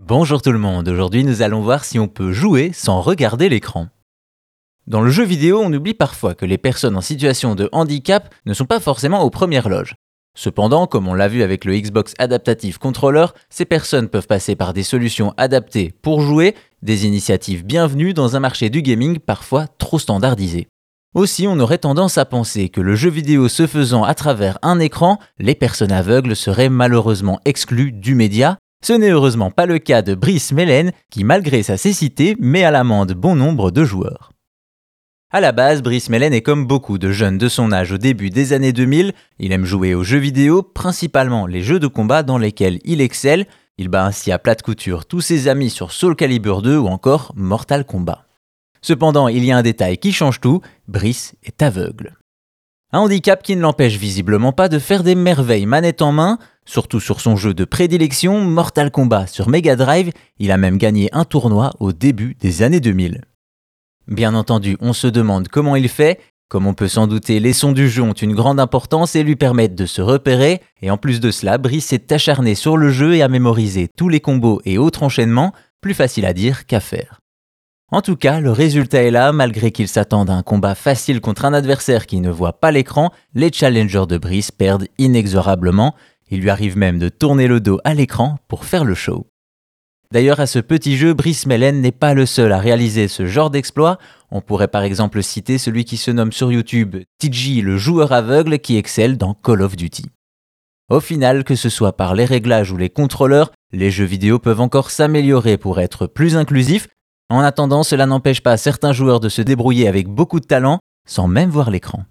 Bonjour tout le monde, aujourd'hui nous allons voir si on peut jouer sans regarder l'écran. Dans le jeu vidéo, on oublie parfois que les personnes en situation de handicap ne sont pas forcément aux premières loges. Cependant, comme on l'a vu avec le Xbox Adaptative Controller, ces personnes peuvent passer par des solutions adaptées pour jouer, des initiatives bienvenues dans un marché du gaming parfois trop standardisé. Aussi, on aurait tendance à penser que le jeu vidéo se faisant à travers un écran, les personnes aveugles seraient malheureusement exclues du média, ce n'est heureusement pas le cas de Brice Mellen qui, malgré sa cécité, met à l'amende bon nombre de joueurs. À la base, Brice Mellen est comme beaucoup de jeunes de son âge au début des années 2000, il aime jouer aux jeux vidéo, principalement les jeux de combat dans lesquels il excelle, il bat ainsi à plate couture tous ses amis sur Soul Calibur 2 ou encore Mortal Kombat. Cependant, il y a un détail qui change tout, Brice est aveugle. Un handicap qui ne l'empêche visiblement pas de faire des merveilles manette en main, surtout sur son jeu de prédilection Mortal Kombat sur Mega Drive, il a même gagné un tournoi au début des années 2000. Bien entendu, on se demande comment il fait, comme on peut s'en douter, les sons du jeu ont une grande importance et lui permettent de se repérer, et en plus de cela, Brice s'est acharné sur le jeu et a mémorisé tous les combos et autres enchaînements, plus facile à dire qu'à faire. En tout cas, le résultat est là, malgré qu'il s'attendent à un combat facile contre un adversaire qui ne voit pas l'écran, les challengers de Brice perdent inexorablement, il lui arrive même de tourner le dos à l'écran pour faire le show. D'ailleurs, à ce petit jeu, Brice Mellen n'est pas le seul à réaliser ce genre d'exploit. On pourrait par exemple citer celui qui se nomme sur YouTube TG le joueur aveugle qui excelle dans Call of Duty. Au final, que ce soit par les réglages ou les contrôleurs, les jeux vidéo peuvent encore s'améliorer pour être plus inclusifs, en attendant, cela n'empêche pas certains joueurs de se débrouiller avec beaucoup de talent sans même voir l'écran.